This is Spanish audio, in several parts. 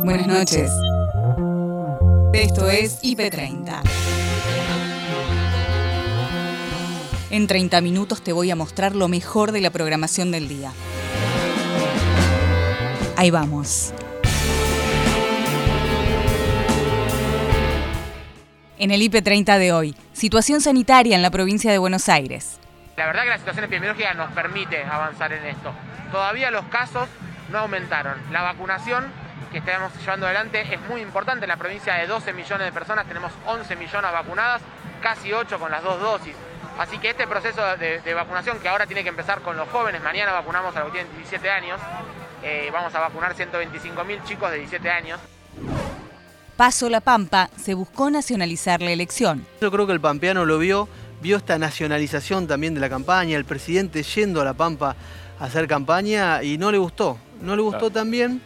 Buenas noches. Esto es IP30. En 30 minutos te voy a mostrar lo mejor de la programación del día. Ahí vamos. En el IP30 de hoy, situación sanitaria en la provincia de Buenos Aires. La verdad que la situación epidemiológica nos permite avanzar en esto. Todavía los casos no aumentaron. La vacunación que estamos llevando adelante es muy importante. En la provincia de 12 millones de personas tenemos 11 millones vacunadas, casi 8 con las dos dosis. Así que este proceso de, vacunación que ahora tiene que empezar con los jóvenes, mañana vacunamos a los que tienen 17 años, eh, vamos a vacunar 125 mil chicos de 17 años. Paso La Pampa se buscó nacionalizar la elección. Yo creo que el pampeano lo vio, vio esta nacionalización también de la campaña, el presidente yendo a La Pampa a hacer campaña y no le gustó. No le gustó también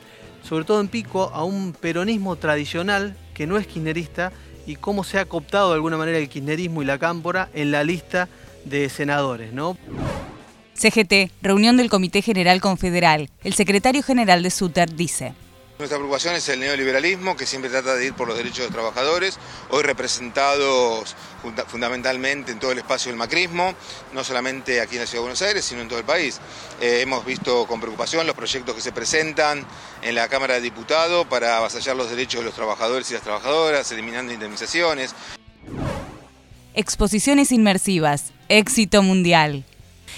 sobre todo en Pico, a un peronismo tradicional que no es kirchnerista y cómo se ha cooptado de alguna manera el kirchnerismo y la cámpora en la lista de senadores, ¿no? CGT, reunión del Comité General Confederal. El secretario general de SUTER dice. Nuestra preocupación es el neoliberalismo que siempre trata de ir por los derechos de los trabajadores, hoy representados fundamentalmente en todo el espacio del macrismo, no solamente aquí en la Ciudad de Buenos Aires, sino en todo el país. Eh, hemos visto con preocupación los proyectos que se presentan en la Cámara de Diputados para avasallar los derechos de los trabajadores y las trabajadoras, eliminando indemnizaciones. Exposiciones inmersivas, éxito mundial.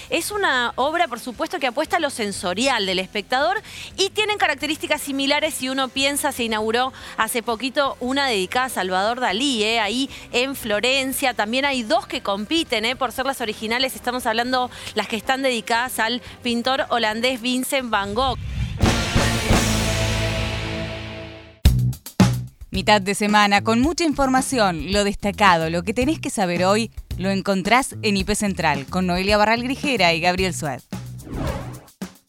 Es una obra, por supuesto, que apuesta a lo sensorial del espectador y tienen características similares si uno piensa, se inauguró hace poquito una dedicada a Salvador Dalí, ¿eh? ahí en Florencia. También hay dos que compiten ¿eh? por ser las originales. Estamos hablando las que están dedicadas al pintor holandés Vincent van Gogh. Mitad de semana con mucha información, lo destacado, lo que tenés que saber hoy lo encontrás en IP Central con Noelia Barral Grijera y Gabriel Suárez.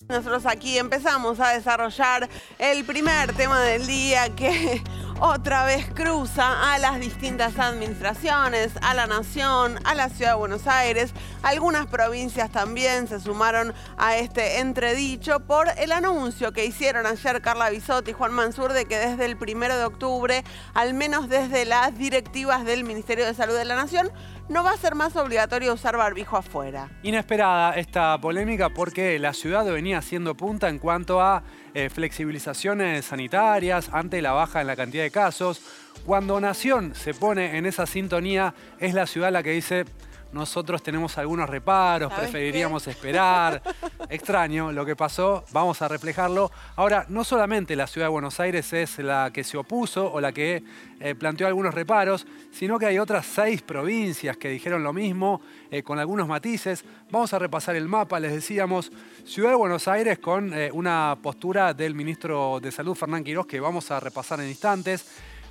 Nosotros aquí empezamos a desarrollar el primer tema del día que otra vez cruza a las distintas administraciones, a la nación, a la ciudad de Buenos Aires. Algunas provincias también se sumaron a este entredicho por el anuncio que hicieron ayer Carla Bisotti y Juan Mansur de que desde el primero de octubre, al menos desde las directivas del Ministerio de Salud de la Nación, no va a ser más obligatorio usar barbijo afuera. Inesperada esta polémica porque la ciudad venía haciendo punta en cuanto a eh, flexibilizaciones sanitarias ante la baja en la cantidad de casos. Cuando Nación se pone en esa sintonía, es la ciudad la que dice nosotros tenemos algunos reparos, preferiríamos esperar. Extraño lo que pasó, vamos a reflejarlo. Ahora, no solamente la ciudad de Buenos Aires es la que se opuso o la que eh, planteó algunos reparos, sino que hay otras seis provincias que dijeron lo mismo, eh, con algunos matices. Vamos a repasar el mapa, les decíamos, Ciudad de Buenos Aires con eh, una postura del ministro de Salud, Fernán Quirós, que vamos a repasar en instantes.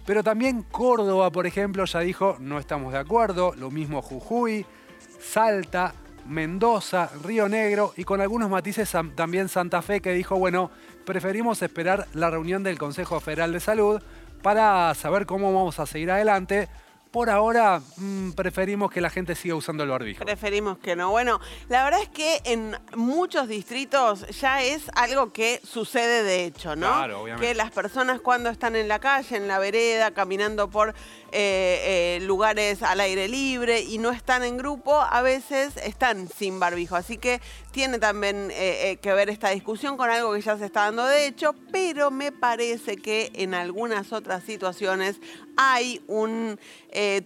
Pero también Córdoba, por ejemplo, ya dijo no estamos de acuerdo, lo mismo Jujuy, Salta, Mendoza, Río Negro y con algunos matices también Santa Fe que dijo, bueno, preferimos esperar la reunión del Consejo Federal de Salud para saber cómo vamos a seguir adelante por ahora mm, preferimos que la gente siga usando el barbijo. Preferimos que no. Bueno, la verdad es que en muchos distritos ya es algo que sucede de hecho, ¿no? Claro, obviamente. Que las personas cuando están en la calle, en la vereda, caminando por eh, eh, lugares al aire libre y no están en grupo, a veces están sin barbijo. Así que tiene también eh, que ver esta discusión con algo que ya se está dando de hecho, pero me parece que en algunas otras situaciones hay un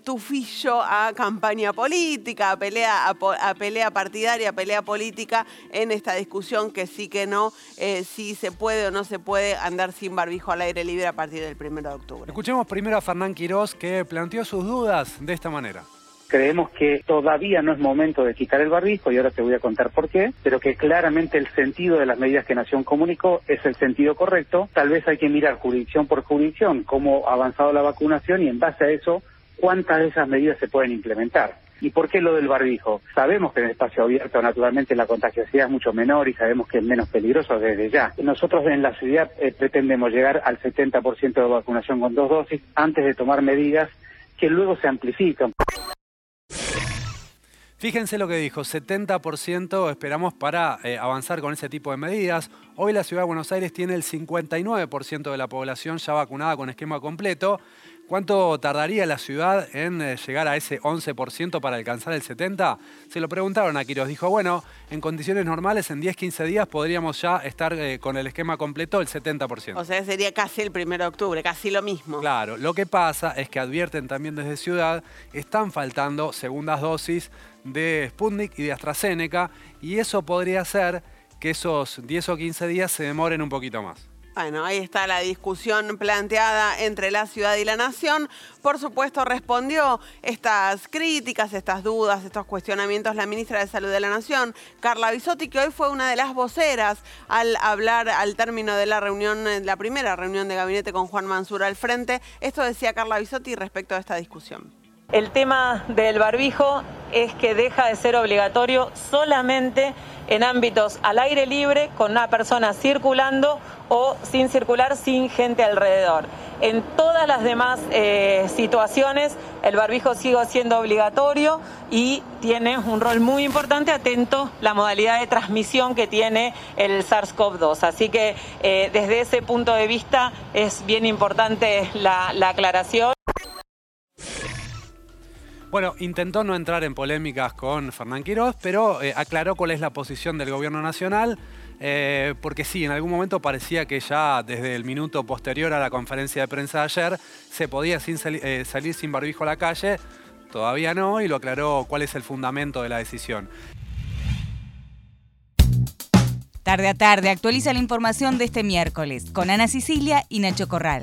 tufillo a campaña política, a pelea, a, pelea partidaria, a pelea política en esta discusión que sí que no, si se puede o no se puede andar sin barbijo al aire libre a partir del 1 de octubre. Escuchemos primero a Fernán Quirós, que planteó sus dudas de esta manera. Creemos que todavía no es momento de quitar el barbijo y ahora te voy a contar por qué, pero que claramente el sentido de las medidas que Nación comunicó es el sentido correcto. Tal vez hay que mirar jurisdicción por jurisdicción cómo ha avanzado la vacunación y en base a eso cuántas de esas medidas se pueden implementar. ¿Y por qué lo del barbijo? Sabemos que en el espacio abierto naturalmente la contagiosidad es mucho menor y sabemos que es menos peligroso desde ya. Nosotros en la ciudad eh, pretendemos llegar al 70% de vacunación con dos dosis antes de tomar medidas que luego se amplifican. Fíjense lo que dijo, 70% esperamos para eh, avanzar con ese tipo de medidas. Hoy la Ciudad de Buenos Aires tiene el 59% de la población ya vacunada con esquema completo. ¿Cuánto tardaría la ciudad en eh, llegar a ese 11% para alcanzar el 70%? Se lo preguntaron a Quiroz. Dijo, bueno, en condiciones normales, en 10, 15 días podríamos ya estar eh, con el esquema completo el 70%. O sea, sería casi el 1 de octubre, casi lo mismo. Claro, lo que pasa es que advierten también desde Ciudad, están faltando segundas dosis de Sputnik y de AstraZeneca, y eso podría hacer que esos 10 o 15 días se demoren un poquito más. Bueno, ahí está la discusión planteada entre la ciudad y la nación. Por supuesto, respondió estas críticas, estas dudas, estos cuestionamientos la ministra de Salud de la Nación, Carla Bisotti, que hoy fue una de las voceras al hablar al término de la reunión, la primera reunión de gabinete con Juan Mansur al frente. Esto decía Carla Bisotti respecto a esta discusión. El tema del barbijo es que deja de ser obligatorio solamente en ámbitos al aire libre, con una persona circulando o sin circular, sin gente alrededor. En todas las demás eh, situaciones, el barbijo sigue siendo obligatorio y tiene un rol muy importante, atento la modalidad de transmisión que tiene el SARS-CoV-2. Así que eh, desde ese punto de vista es bien importante la aclaración. Bueno, intentó no entrar en polémicas con Fernán Quiroz, pero eh, aclaró cuál es la posición del gobierno nacional, eh, porque sí, en algún momento parecía que ya desde el minuto posterior a la conferencia de prensa de ayer se podía eh, salir sin barbijo a la calle, todavía no, y lo aclaró cuál es el fundamento de la decisión. Tarde a tarde actualiza la información de este miércoles con Ana Sicilia y Nacho Corral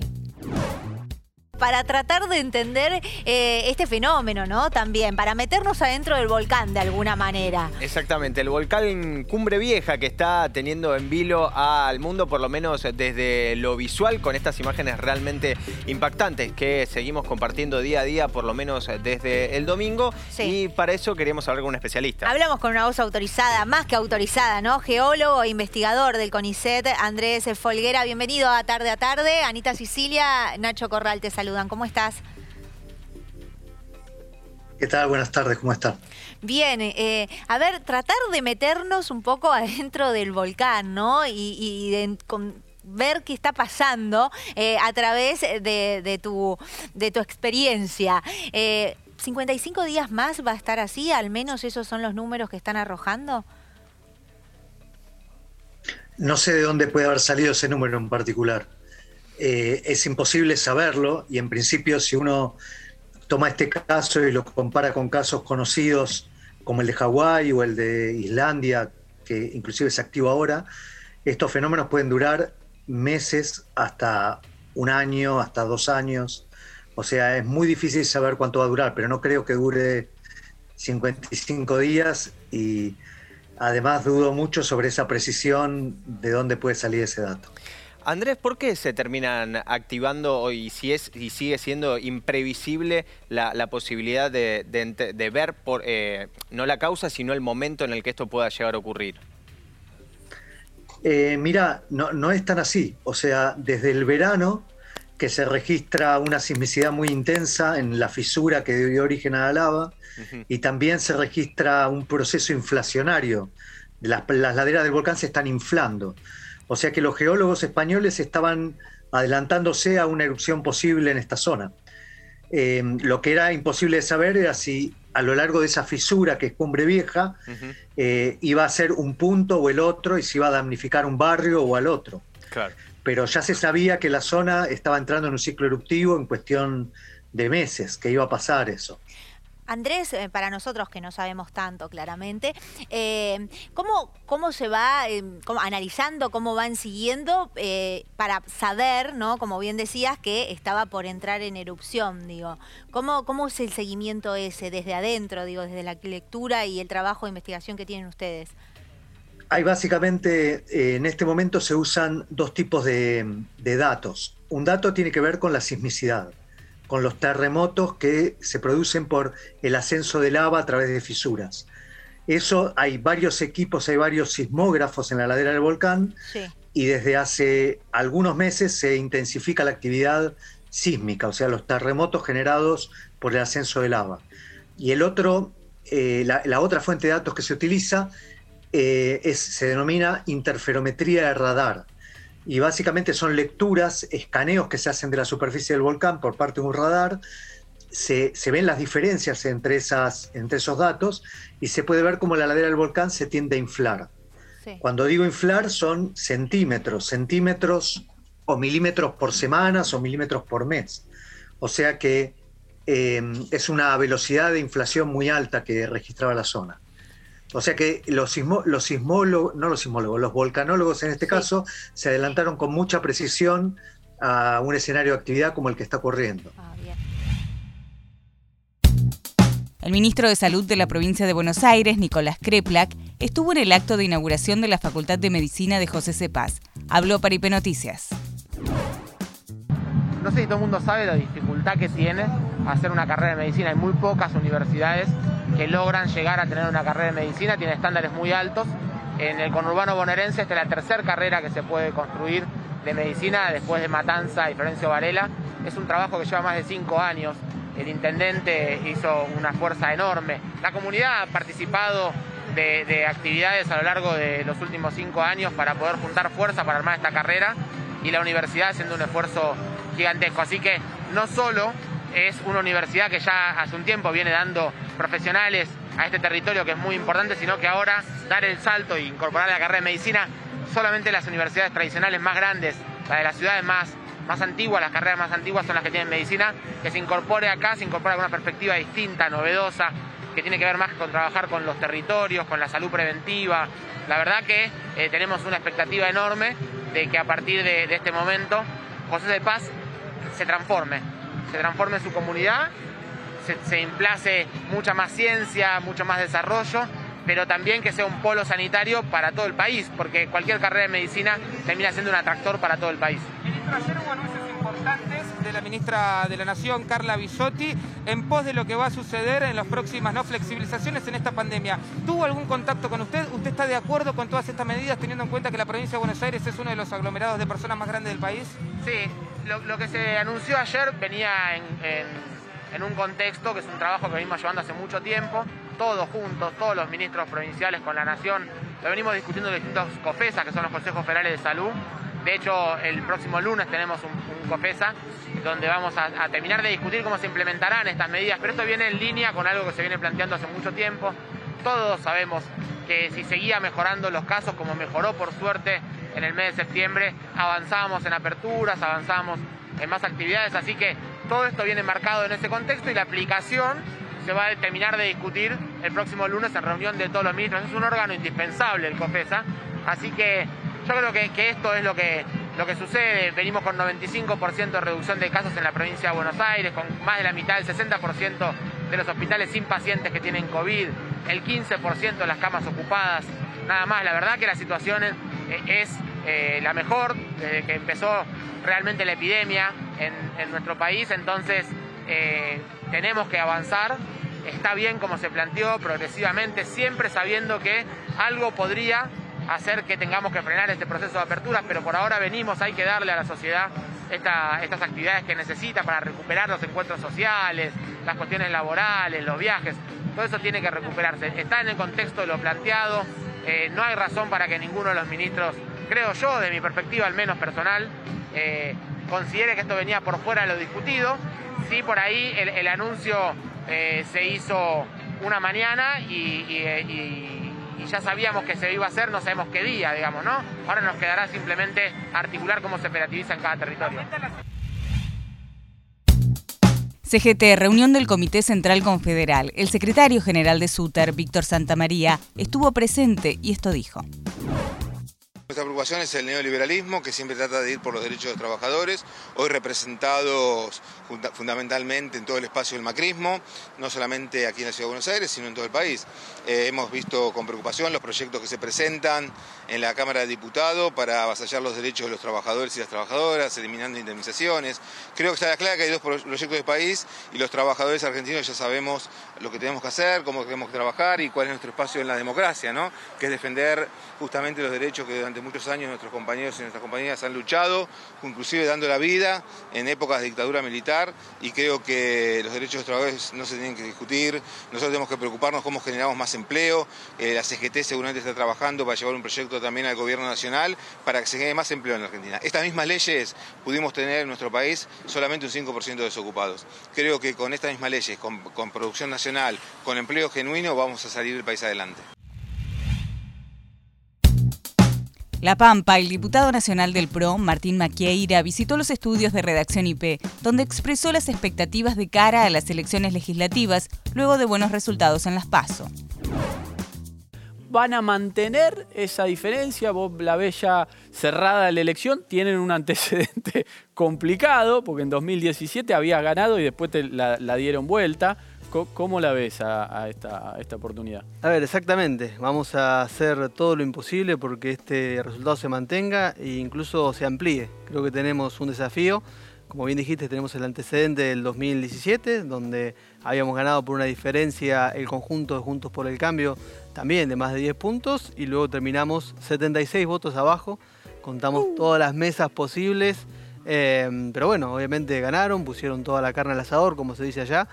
para tratar de entender eh, este fenómeno, ¿no? También, para meternos adentro del volcán de alguna manera. Exactamente, el volcán Cumbre Vieja que está teniendo en vilo al mundo, por lo menos desde lo visual, con estas imágenes realmente impactantes que seguimos compartiendo día a día, por lo menos desde el domingo. Y para eso queríamos hablar con un especialista. Hablamos con una voz autorizada, más que autorizada, ¿no? Geólogo e investigador del CONICET, Andrés Folguera. Bienvenido a Tarde a Tarde. Anita Sicilia, Nacho Corral te saluda. ¿Cómo estás? ¿Qué tal? Buenas tardes, ¿cómo están? Bien, eh, a ver, tratar de meternos un poco adentro del volcán, ¿no? Y, ver qué está pasando eh, a través de, tu, de tu experiencia. ¿55 eh, días más va a estar así? ¿Al menos esos son los números que están arrojando? No sé de dónde puede haber salido ese número en particular. Eh, es imposible saberlo y en principio si uno toma este caso y lo compara con casos conocidos como el de Hawái o el de Islandia, que inclusive se activo ahora, estos fenómenos pueden durar meses hasta un año, hasta dos años. O sea, es muy difícil saber cuánto va a durar, pero no creo que dure 55 días y además dudo mucho sobre esa precisión de dónde puede salir ese dato. Andrés, ¿por qué se terminan activando y si es y sigue siendo imprevisible la, posibilidad de, ver por, eh, no la causa, sino el momento en el que esto pueda llegar a ocurrir? Eh, mira, no, no es tan así. O sea, desde el verano que se registra una sismicidad muy intensa en la fisura que dio origen a la lava y también se registra un proceso inflacionario. Las, las laderas del volcán se están inflando. O sea que los geólogos españoles estaban adelantándose a una erupción posible en esta zona. Eh, lo que era imposible de saber era si a lo largo de esa fisura que es Cumbre Vieja eh, iba a ser un punto o el otro y si iba a damnificar un barrio o al otro. Pero ya se sabía que la zona estaba entrando en un ciclo eruptivo en cuestión de meses, que iba a pasar eso. Andrés, eh, para nosotros que no sabemos tanto claramente, eh, ¿cómo, ¿cómo, se va eh, analizando, cómo van siguiendo para saber, ¿no? como bien decías, que estaba por entrar en erupción? Digo. ¿Cómo, ¿Cómo es el seguimiento ese desde adentro, digo, desde la lectura y el trabajo de investigación que tienen ustedes? Hay básicamente, en este momento se usan dos tipos de datos. Un dato tiene que ver con la sismicidad con los terremotos que se producen por el ascenso de lava a través de fisuras. Eso hay varios equipos, hay varios sismógrafos en la ladera del volcán y desde hace algunos meses se intensifica la actividad sísmica, o sea, los terremotos generados por el ascenso de lava. Y el otro eh, la, otra fuente de datos que se utiliza es, se denomina interferometría de radar. Y básicamente son lecturas, escaneos que se hacen de la superficie del volcán por parte de un radar. Se, ven las diferencias entre, esas, entre esos datos y se puede ver cómo la ladera del volcán se tiende a inflar. Cuando digo inflar son centímetros, centímetros o milímetros por semanas o milímetros por mes. O sea que em, es una velocidad de inflación muy alta que registraba la zona. O sea que los, los sismólogos, no los sismólogos, los volcanólogos en este caso, se adelantaron con mucha precisión a un escenario de actividad como el que está ocurriendo. Ah, el ministro de Salud de la provincia de Buenos Aires, Nicolás Kreplak, estuvo en el acto de inauguración de la Facultad de Medicina de José Cepaz. Habló para IP Noticias. No sé si todo el mundo sabe la dificultad que tiene hacer una carrera de medicina. Hay muy pocas universidades que logran llegar a tener una carrera de medicina, tiene estándares muy altos. En el conurbano bonaerense esta es la tercera carrera que se puede construir de medicina después de Matanza y Florencio Varela. Es un trabajo que lleva más de cinco años el intendente hizo una fuerza enorme. La comunidad ha participado de, actividades a lo largo de los últimos cinco años para poder juntar fuerza para armar esta carrera y la universidad haciendo un esfuerzo gigantesco. Así que no solo es una universidad que ya hace un tiempo viene dando profesionales a este territorio que es muy importante, sino que ahora dar el salto e incorporar la carrera de medicina solamente las universidades tradicionales más grandes, la de las ciudades más más antiguas, las carreras más antiguas son las que tienen medicina, que se incorpore acá, se incorpora con una perspectiva distinta, novedosa, que tiene que ver más con trabajar con los territorios, con la salud preventiva. La verdad que eh, tenemos una expectativa enorme de que a partir de, este momento José de Paz se transforme, se transforme su comunidad, se, se implace mucha más ciencia, mucho más desarrollo pero también que sea un polo sanitario para todo el país, porque cualquier carrera de medicina termina siendo un atractor para todo el país de la ministra de la Nación, Carla Bisotti, en pos de lo que va a suceder en las próximas no flexibilizaciones en esta pandemia. ¿Tuvo algún contacto con usted? ¿Usted está de acuerdo con todas estas medidas, teniendo en cuenta que la provincia de Buenos Aires es uno de los aglomerados de personas más grandes del país? Sí, lo, que se anunció ayer venía en, un contexto que es un trabajo que venimos llevando hace mucho tiempo, todos juntos, todos los ministros provinciales con la Nación, lo venimos discutiendo en distintos COFESA, que son los Consejos Federales de Salud, de hecho, el próximo lunes tenemos un, COFESA donde vamos a, terminar de discutir cómo se implementarán estas medidas, pero esto viene en línea con algo que se viene planteando hace mucho tiempo. Todos sabemos que si seguía mejorando los casos, como mejoró por suerte en el mes de septiembre, avanzábamos en aperturas, avanzábamos en más actividades, así que todo esto viene marcado en ese contexto y la aplicación se va a terminar de discutir el próximo lunes en reunión de todos los ministros. Es un órgano indispensable el COFESA, así que yo creo que, esto es lo que, lo que sucede. Venimos con 95% de reducción de casos en la provincia de Buenos Aires, con más de la mitad, del 60% de los hospitales sin pacientes que tienen COVID, el 15% de las camas ocupadas, nada más. La verdad que la situación es, eh, la mejor desde que empezó realmente la epidemia en, nuestro país, entonces eh, tenemos que avanzar. Está bien como se planteó progresivamente, siempre sabiendo que algo podría hacer que tengamos que frenar este proceso de apertura, pero por ahora venimos, hay que darle a la sociedad estas actividades que necesita para recuperar los encuentros sociales, las cuestiones laborales, los viajes, todo eso tiene que recuperarse. Está en el contexto de lo planteado, eh, no hay razón para que ninguno de los ministros, creo yo, de mi perspectiva al menos personal, eh, considere que esto venía por fuera de lo discutido. Sí, por ahí el, anuncio eh, se hizo una mañana y y ya sabíamos que se iba a hacer, no sabemos qué día, digamos, ¿no? Ahora nos quedará simplemente articular cómo se operativiza en cada territorio. CGT, reunión del Comité Central Confederal. El secretario general de SUTER, Víctor Santamaría, estuvo presente y esto dijo. Nuestra preocupación es el neoliberalismo, que siempre trata de ir por los derechos de los trabajadores, hoy representados fundamentalmente en todo el espacio del macrismo, no solamente aquí en la Ciudad de Buenos Aires, sino en todo el país. Eh, hemos visto con preocupación los proyectos que se presentan en la Cámara de Diputados para avasallar los derechos de los trabajadores y las trabajadoras, eliminando indemnizaciones. Creo que está clara que hay dos proyectos de país y los trabajadores argentinos ya sabemos lo que tenemos que hacer, cómo tenemos que trabajar y cuál es nuestro espacio en la democracia, ¿no? que es defender justamente los derechos que durante muchos años nuestros compañeros y nuestras compañeras han luchado, inclusive dando la vida en épocas de dictadura militar y creo que los derechos de los trabajadores no se tienen que discutir, nosotros tenemos que preocuparnos cómo generamos más empleo, eh, la CGT seguramente está trabajando para llevar un proyecto también al gobierno nacional para que se genere más empleo en la Argentina. Estas mismas leyes pudimos tener en nuestro país solamente un 5% de desocupados. Creo que con estas mismas leyes, con producción nacional, con empleo genuino, vamos a salir del país adelante. La Pampa, el diputado nacional del PRO, Martín Maquieira, visitó los estudios de redacción IP, donde expresó las expectativas de cara a las elecciones legislativas luego de buenos resultados en las PASO. ¿Van a mantener esa diferencia? Vos la ves ya cerrada la elección, tienen un antecedente complicado, porque en 2017 había ganado y después te la, la dieron vuelta. ¿Cómo la ves a, esta, oportunidad? A ver, exactamente. Vamos a hacer todo lo imposible porque este resultado se mantenga e incluso se amplíe. Creo que tenemos un desafío. Como bien dijiste, tenemos el antecedente del 2017, donde habíamos ganado por una diferencia el conjunto de Juntos por el Cambio, también de más de 10 puntos, y luego terminamos 76 votos abajo. Contamos uh. todas las mesas posibles, eh, pero bueno, obviamente ganaron, pusieron toda la carne al asador, como se dice allá.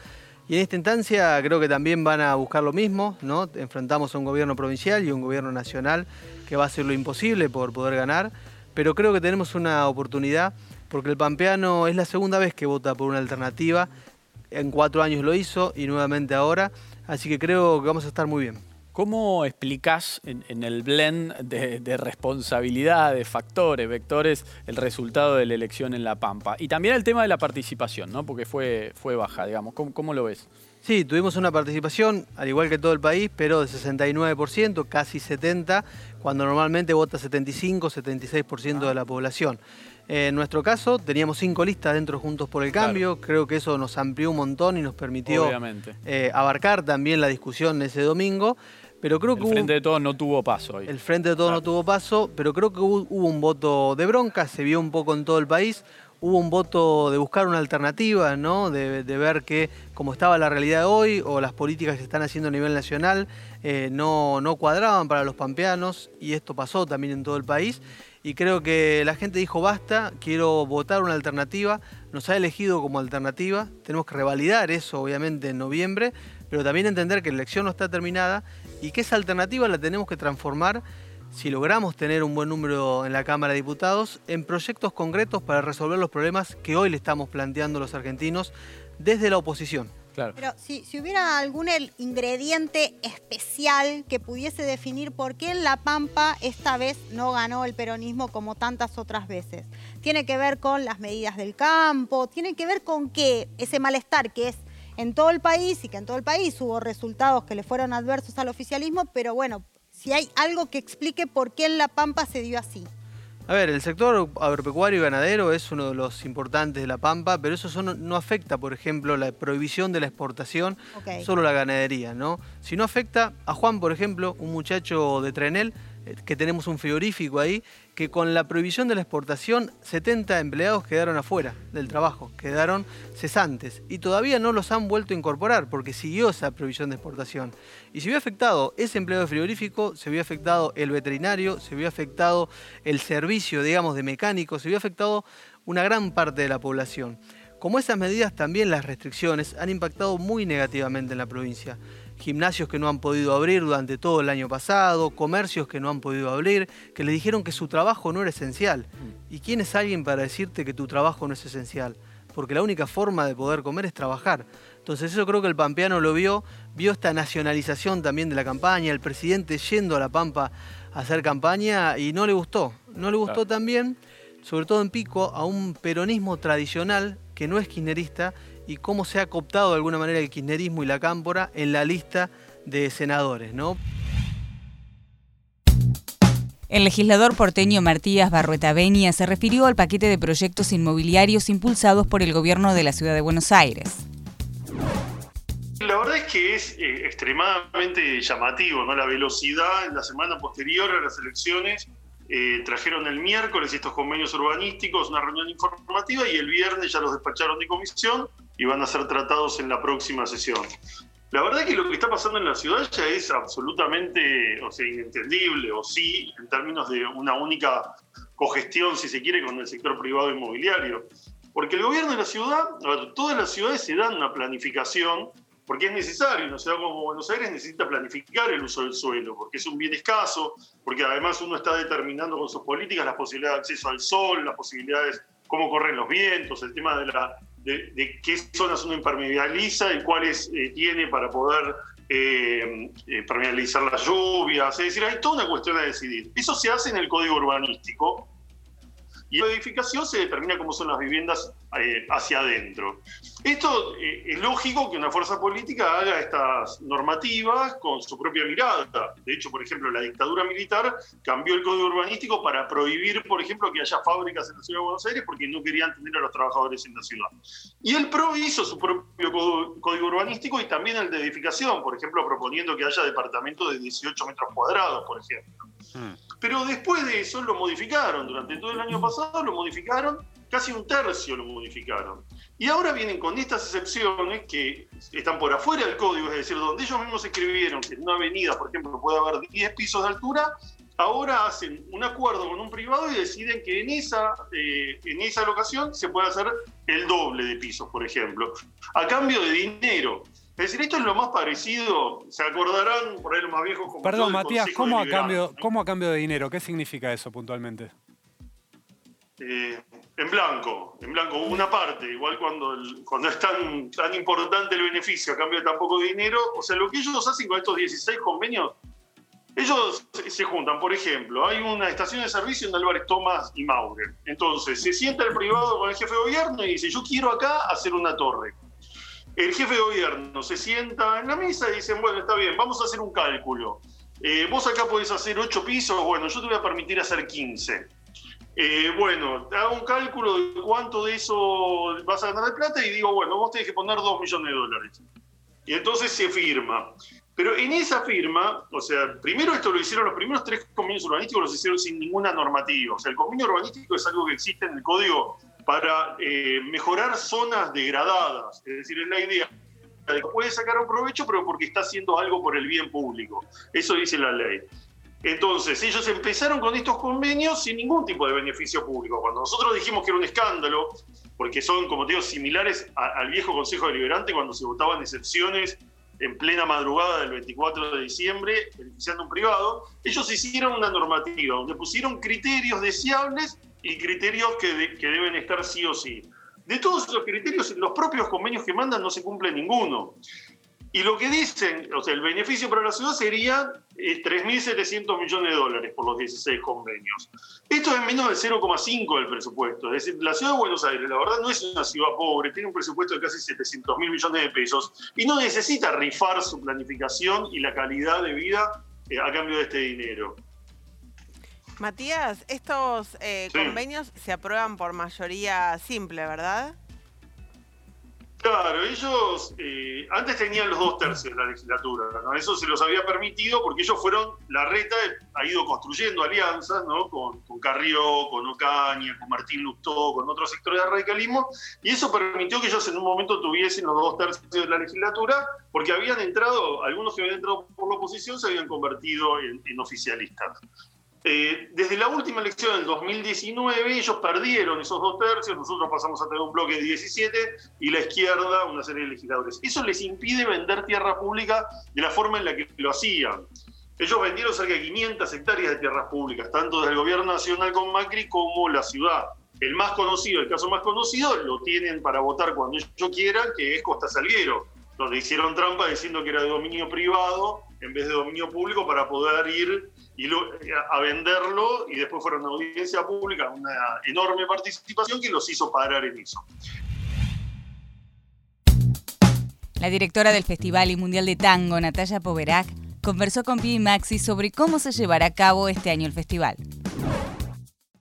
Y en esta instancia creo que también van a buscar lo mismo, ¿no? Enfrentamos a un gobierno provincial y un gobierno nacional que va a hacer lo imposible por poder ganar, pero creo que tenemos una oportunidad porque el pampeano es la segunda vez que vota por una alternativa, en cuatro años lo hizo y nuevamente ahora, así que creo que vamos a estar muy bien. ¿Cómo explicás en, el blend de, de factores, vectores, el resultado de la elección en La Pampa? Y también el tema de la participación, ¿no? porque fue, fue baja, digamos. ¿Cómo, lo ves? Sí, tuvimos una participación, al igual que todo el país, pero de 69%, casi 70%, cuando normalmente vota 75, 76% de la población. En nuestro caso, teníamos cinco listas dentro Juntos por el Cambio. Creo que eso nos amplió un montón y nos permitió eh, abarcar también la discusión ese domingo. Pero creo el que Frente de Todos no tuvo paso ahí. El Frente de Todos no tuvo paso, pero creo que hubo, un voto de bronca, se vio un poco en todo el país. Hubo un voto de buscar una alternativa, ¿no? De, ver que como estaba la realidad hoy o las políticas que se están haciendo a nivel nacional eh, no, no cuadraban para los pampeanos y esto pasó también en todo el país. Y creo que la gente dijo basta, quiero votar una alternativa, nos ha elegido como alternativa, tenemos que revalidar eso obviamente en noviembre, pero también entender que la elección no está terminada y que esa alternativa la tenemos que transformar si logramos tener un buen número en la Cámara de Diputados, en proyectos concretos para resolver los problemas que hoy le estamos planteando a los argentinos desde la oposición. Pero si, si, hubiera algún ingrediente especial que pudiese definir por qué en La Pampa esta vez no ganó el peronismo como tantas otras veces. Tiene que ver con las medidas del campo, tiene que ver con que ese malestar que es en todo el país y que en todo el país hubo resultados que le fueron adversos al oficialismo, pero bueno, si hay algo que explique por qué en La Pampa se dio así. A ver, el sector agropecuario y ganadero es uno de los importantes de La Pampa, pero eso no afecta, por ejemplo, la prohibición de la exportación, solo la ganadería, ¿no? Si no afecta a Juan, por ejemplo, un muchacho de Trenel, que tenemos un frigorífico ahí, que con la prohibición de la exportación 70 empleados quedaron afuera del trabajo, quedaron cesantes y todavía no los han vuelto a incorporar porque siguió esa prohibición de exportación. Y se vio afectado ese empleado de frigorífico, se vio afectado el veterinario, se vio afectado el servicio, digamos, de mecánicos, se vio afectado una gran parte de la población. Como esas medidas, también las restricciones han impactado muy negativamente en la provincia gimnasios que no han podido abrir durante todo el año pasado, comercios que no han podido abrir, que le dijeron que su trabajo no era esencial. Mm. ¿Y quién es alguien para decirte que tu trabajo no es esencial? Porque la única forma de poder comer es trabajar. Entonces eso creo que el pampeano lo vio, vio esta nacionalización también de la campaña, el presidente yendo a La Pampa a hacer campaña y no le gustó. No le gustó también, sobre todo en Pico, a un peronismo tradicional que no es kirchnerista y cómo se ha cooptado de alguna manera el kirchnerismo y la cámpora en la lista de senadores, ¿no? El legislador porteño Martías Barrueta Benia se refirió al paquete de proyectos inmobiliarios impulsados por el gobierno de la ciudad de Buenos Aires. La verdad es que es eh, extremadamente llamativo, ¿no? La velocidad en la semana posterior a las elecciones eh, trajeron el miércoles estos convenios urbanísticos, una reunión informativa, y el viernes ya los despacharon de comisión y van a ser tratados en la próxima sesión. La verdad que lo que está pasando en la ciudad ya es absolutamente, o sea, inentendible, o sí, en términos de una única cogestión, si se quiere, con el sector privado inmobiliario. Porque el gobierno de la ciudad, todas las ciudades se dan una planificación, porque es necesario, una ciudad como Buenos Aires necesita planificar el uso del suelo, porque es un bien escaso, porque además uno está determinando con sus políticas las posibilidades de acceso al sol, las posibilidades, cómo corren los vientos, el tema de la de, qué zonas uno impermeabiliza y cuáles eh, tiene para poder eh, eh, permeabilizar las lluvias. Es decir, hay toda una cuestión a decidir. Eso se hace en el código urbanístico y la edificación se determina cómo son las viviendas eh, hacia adentro. Esto eh, es lógico que una fuerza política haga estas normativas con su propia mirada. De hecho, por ejemplo, la dictadura militar cambió el código urbanístico para prohibir, por ejemplo, que haya fábricas en la ciudad de Buenos Aires porque no querían tener a los trabajadores en la ciudad. Y el PRO hizo su propio código urbanístico y también el de edificación, por ejemplo, proponiendo que haya departamentos de 18 metros cuadrados, por ejemplo. Hmm. Pero después de eso lo modificaron, durante todo el año pasado lo modificaron, casi un tercio lo modificaron. Y ahora vienen con estas excepciones que están por afuera del código, es decir, donde ellos mismos escribieron que en una avenida, por ejemplo, puede haber 10 pisos de altura, ahora hacen un acuerdo con un privado y deciden que en esa, eh, en esa locación se puede hacer el doble de pisos, por ejemplo, a cambio de dinero. Es decir, esto es lo más parecido, se acordarán por ahí los más viejos como Perdón, Matías, ¿cómo a, cambio, ¿cómo a cambio de dinero? ¿Qué significa eso puntualmente? Eh, en blanco, en blanco, una parte, igual cuando, cuando es tan, tan importante el beneficio a cambio de tan poco dinero, o sea, lo que ellos hacen con estos 16 convenios, ellos se juntan, por ejemplo, hay una estación de servicio en Álvarez Tomás y Maure, entonces se sienta el privado con el jefe de gobierno y dice, yo quiero acá hacer una torre. El jefe de gobierno se sienta en la mesa y dicen, bueno, está bien, vamos a hacer un cálculo. Eh, vos acá podés hacer 8 pisos, bueno, yo te voy a permitir hacer 15. Eh, bueno, hago un cálculo de cuánto de eso vas a ganar de plata y digo, bueno, vos tenés que poner 2 millones de dólares. Y entonces se firma. Pero en esa firma, o sea, primero esto lo hicieron, los primeros tres convenios urbanísticos los hicieron sin ninguna normativa. O sea, el convenio urbanístico es algo que existe en el código para eh, mejorar zonas degradadas. Es decir, es la idea de que puede sacar un provecho, pero porque está haciendo algo por el bien público. Eso dice la ley. Entonces, ellos empezaron con estos convenios sin ningún tipo de beneficio público. Cuando nosotros dijimos que era un escándalo, porque son, como digo, similares al viejo Consejo Deliberante cuando se votaban excepciones en plena madrugada del 24 de diciembre, beneficiando un privado, ellos hicieron una normativa donde pusieron criterios deseables y criterios que, deben estar sí o sí. De todos esos criterios, los propios convenios que mandan no se cumple ninguno. Y lo que dicen, o sea, el beneficio para la ciudad sería 3.700 millones de dólares por los 16 convenios. Esto es menos del 0,5 del presupuesto. Es decir, la ciudad de Buenos Aires, la verdad, no es una ciudad pobre, tiene un presupuesto de casi 700 mil millones de pesos y no necesita rifar su planificación y la calidad de vida eh, a cambio de este dinero. Matías, estos eh, convenios se aprueban por mayoría simple, ¿verdad? Claro, ellos eh, antes tenían los dos tercios de la legislatura, ¿no? eso se los había permitido porque ellos fueron, la reta ha ido construyendo alianzas ¿no? con, con Carrió, con Ocaña, con Martín Lustó, con otros sectores del radicalismo, y eso permitió que ellos en un momento tuviesen los dos tercios de la legislatura, porque habían entrado, algunos que habían entrado por la oposición se habían convertido en oficialistas. Eh, desde la última elección del 2019, ellos perdieron esos dos tercios, nosotros pasamos a tener un bloque de 17 y la izquierda una serie de legisladores. Eso les impide vender tierra pública de la forma en la que lo hacían. Ellos vendieron cerca de 500 hectáreas de tierras públicas, tanto del gobierno nacional con Macri como la ciudad. El más conocido, el caso más conocido, lo tienen para votar cuando ellos quieran, que es Costa Salguero, donde hicieron trampa diciendo que era de dominio privado en vez de dominio público para poder ir y a venderlo y después fueron a audiencia pública, una enorme participación que los hizo parar en eso. La directora del Festival y Mundial de Tango, Natalia Poverac, conversó con Pi Maxi sobre cómo se llevará a cabo este año el festival.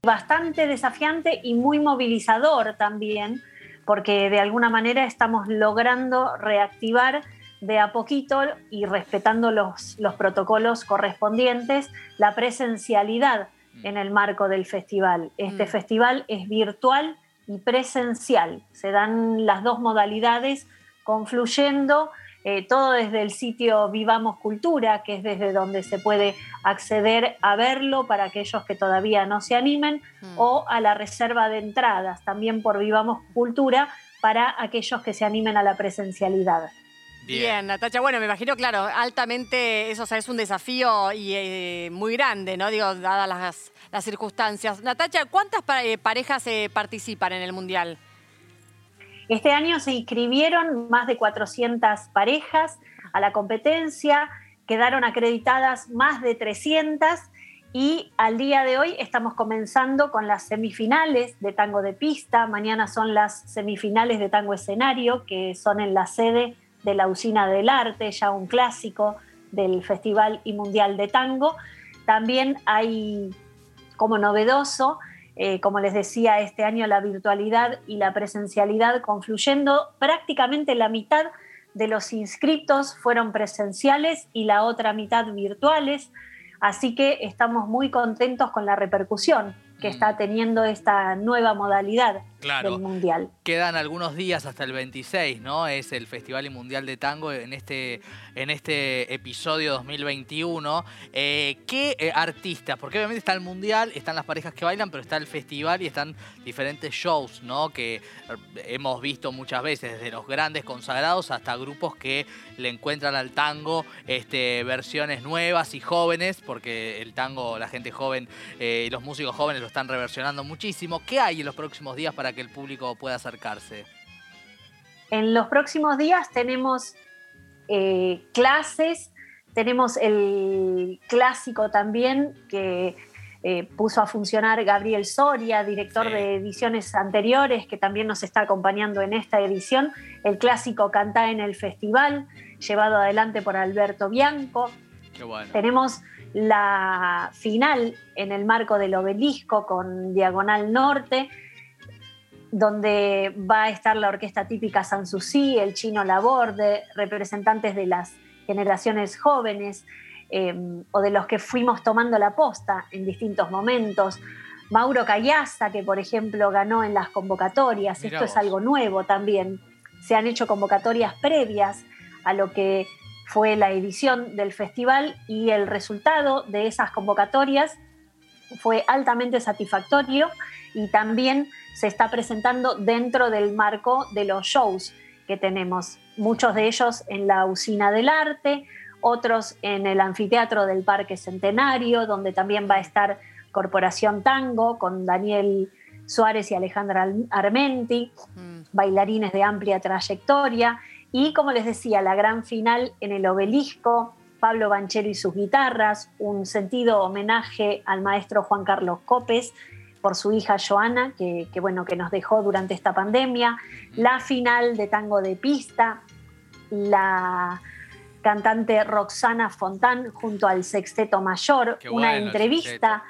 Bastante desafiante y muy movilizador también, porque de alguna manera estamos logrando reactivar de a poquito y respetando los, los protocolos correspondientes, la presencialidad mm. en el marco del festival. Este mm. festival es virtual y presencial. Se dan las dos modalidades confluyendo eh, todo desde el sitio Vivamos Cultura, que es desde donde se puede acceder a verlo para aquellos que todavía no se animen, Mm. o a la reserva de entradas, también por Vivamos Cultura, para aquellos que se animen a la presencialidad. Bien. Natacha. Bueno, me imagino, claro, altamente, eso o sea, es un desafío y eh, muy grande, ¿no? Digo, dadas las, las circunstancias. Natacha, ¿cuántas eh, parejas eh, participan en el Mundial? Este año se inscribieron más de 400 parejas a la competencia, quedaron acreditadas más de 300 y al día de hoy estamos comenzando con las semifinales de tango de pista. Mañana son las semifinales de tango escenario, que son en la sede de la Usina del Arte, ya un clásico del Festival y Mundial de Tango. También hay como novedoso, eh, como les decía, este año la virtualidad y la presencialidad confluyendo. Prácticamente la mitad de los inscriptos fueron presenciales y la otra mitad virtuales. Así que estamos muy contentos con la repercusión que está teniendo esta nueva modalidad Claro. del Mundial. Quedan algunos días hasta el 26, ¿no? Es el Festival y Mundial de Tango en este, en este episodio 2021. Eh, ¿Qué eh, artistas? Porque obviamente está el Mundial, están las parejas que bailan, pero está el festival y están diferentes shows, ¿no? Que eh, hemos visto muchas veces, desde los grandes consagrados hasta grupos que le encuentran al tango este, versiones nuevas y jóvenes, porque el tango, la gente joven eh, y los músicos jóvenes lo están reversionando muchísimo. ¿Qué hay en los próximos días para que el público pueda acercarse? En los próximos días tenemos eh, clases, tenemos el clásico también que eh, puso a funcionar Gabriel Soria, director de ediciones anteriores, que también nos está acompañando en esta edición, el clásico Cantá en el Festival, llevado adelante por Alberto Bianco. Qué bueno. Tenemos la final en el marco del obelisco con Diagonal Norte, donde va a estar la orquesta típica Sanssouci, el chino Laborde, representantes de las generaciones jóvenes eh, o de los que fuimos tomando la posta en distintos momentos. Mauro Callaza, que por ejemplo ganó en las convocatorias, Mirá esto es algo nuevo también. Se han hecho convocatorias previas a lo que fue la edición del festival y el resultado de esas convocatorias fue altamente satisfactorio y también se está presentando dentro del marco de los shows que tenemos, muchos de ellos en la Usina del Arte, otros en el Anfiteatro del Parque Centenario, donde también va a estar Corporación Tango con Daniel Suárez y Alejandra Al- Armenti, bailarines de amplia trayectoria, y como les decía, la gran final en el obelisco, Pablo Banchero y sus guitarras, un sentido homenaje al maestro Juan Carlos Copes por su hija Joana, que, que, bueno, que nos dejó durante esta pandemia, la final de tango de pista, la cantante Roxana Fontán junto al Sexteto Mayor, Qué una bueno entrevista,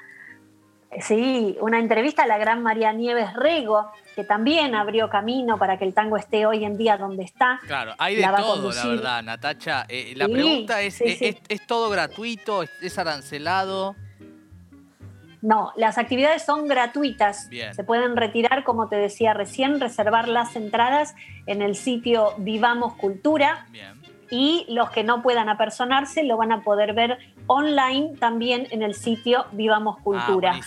sí, una entrevista a la gran María Nieves Rego, que también abrió camino para que el tango esté hoy en día donde está. Claro, hay de La todo, la verdad, Natacha. Eh, la Sí, pregunta es, sí, ¿es, sí. es- es todo gratuito? ¿Es, es arancelado? No, las actividades son gratuitas. Bien. Se pueden retirar, como te decía recién, reservar las entradas en el sitio Vivamos Cultura. Y los que no puedan apersonarse lo van a poder ver online también en el sitio Vivamos Cultura.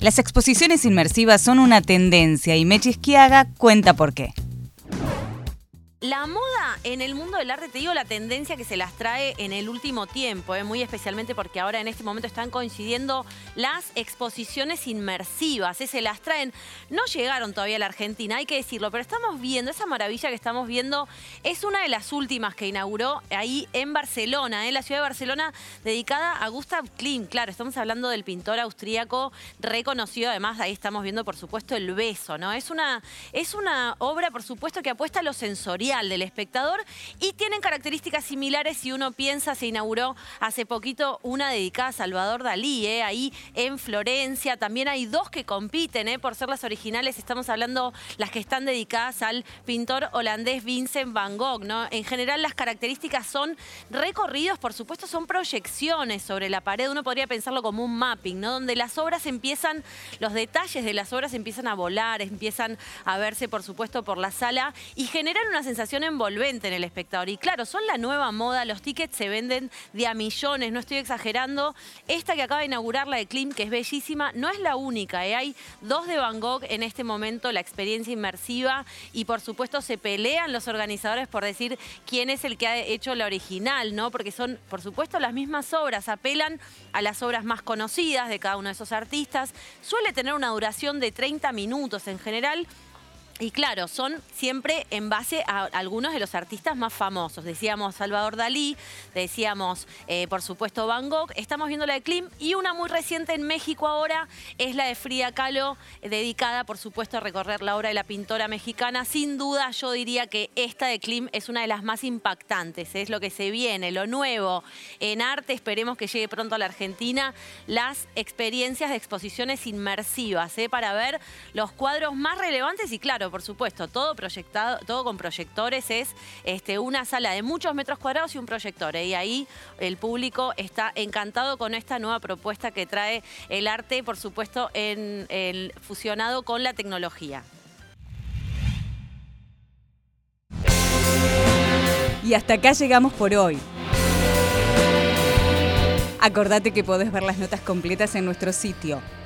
Las exposiciones inmersivas son una tendencia y Mechi Esquiaga cuenta por qué. La moda en el mundo del arte, te digo la tendencia que se las trae en el último tiempo, eh, muy especialmente porque ahora en este momento están coincidiendo las exposiciones inmersivas, eh, se las traen. No llegaron todavía a la Argentina, hay que decirlo, pero estamos viendo, esa maravilla que estamos viendo es una de las últimas que inauguró ahí en Barcelona, en la ciudad de Barcelona, dedicada a Gustav Klimt. Claro, estamos hablando del pintor austríaco reconocido, además ahí estamos viendo por supuesto el beso, ¿no? Es una, es una obra por supuesto que apuesta a lo sensorial del espectador y tienen características similares si uno piensa, se inauguró hace poquito una dedicada a Salvador Dalí, ¿eh? ahí en Florencia. También hay dos que compiten ¿eh? por ser las originales. Estamos hablando las que están dedicadas al pintor holandés Vincent Van Gogh. ¿no? En general las características son recorridos, por supuesto son proyecciones sobre la pared. Uno podría pensarlo como un mapping, ¿no? donde las obras empiezan, los detalles de las obras empiezan a volar, empiezan a verse, por supuesto, por la sala y generan una sensación envolvente en el espectador. Y claro, son la nueva moda, los tickets se venden de a millones, no estoy exagerando. Esta que acaba de inaugurar, la de Klim, que es bellísima, no es la única. ¿eh? Hay dos de Van Gogh en este momento, la experiencia inmersiva y por supuesto se pelean los organizadores por decir quién es el que ha hecho la original, ¿no? Porque son, por supuesto, las mismas obras, apelan a las obras más conocidas de cada uno de esos artistas. Suele tener una duración de 30 minutos en general y claro, son siempre en base a algunos de los artistas más famosos. Decíamos Salvador Dalí, decíamos, eh, por supuesto, Van Gogh. Estamos viendo la de Klim y una muy reciente en México ahora es la de Frida Kahlo, dedicada, por supuesto, a recorrer la obra de la pintora mexicana. Sin duda, yo diría que esta de Klim es una de las más impactantes. Es lo que se viene, lo nuevo en arte. Esperemos que llegue pronto a la Argentina. Las experiencias de exposiciones inmersivas, ¿eh? para ver los cuadros más relevantes y, por supuesto, todo proyectado, todo con proyectores, es este, una sala de muchos metros cuadrados y un proyector. Y ahí el público está encantado con esta nueva propuesta que trae el arte, por supuesto, en, fusionado con la tecnología. Y hasta acá llegamos por hoy. Acordate que podés ver las notas completas en nuestro sitio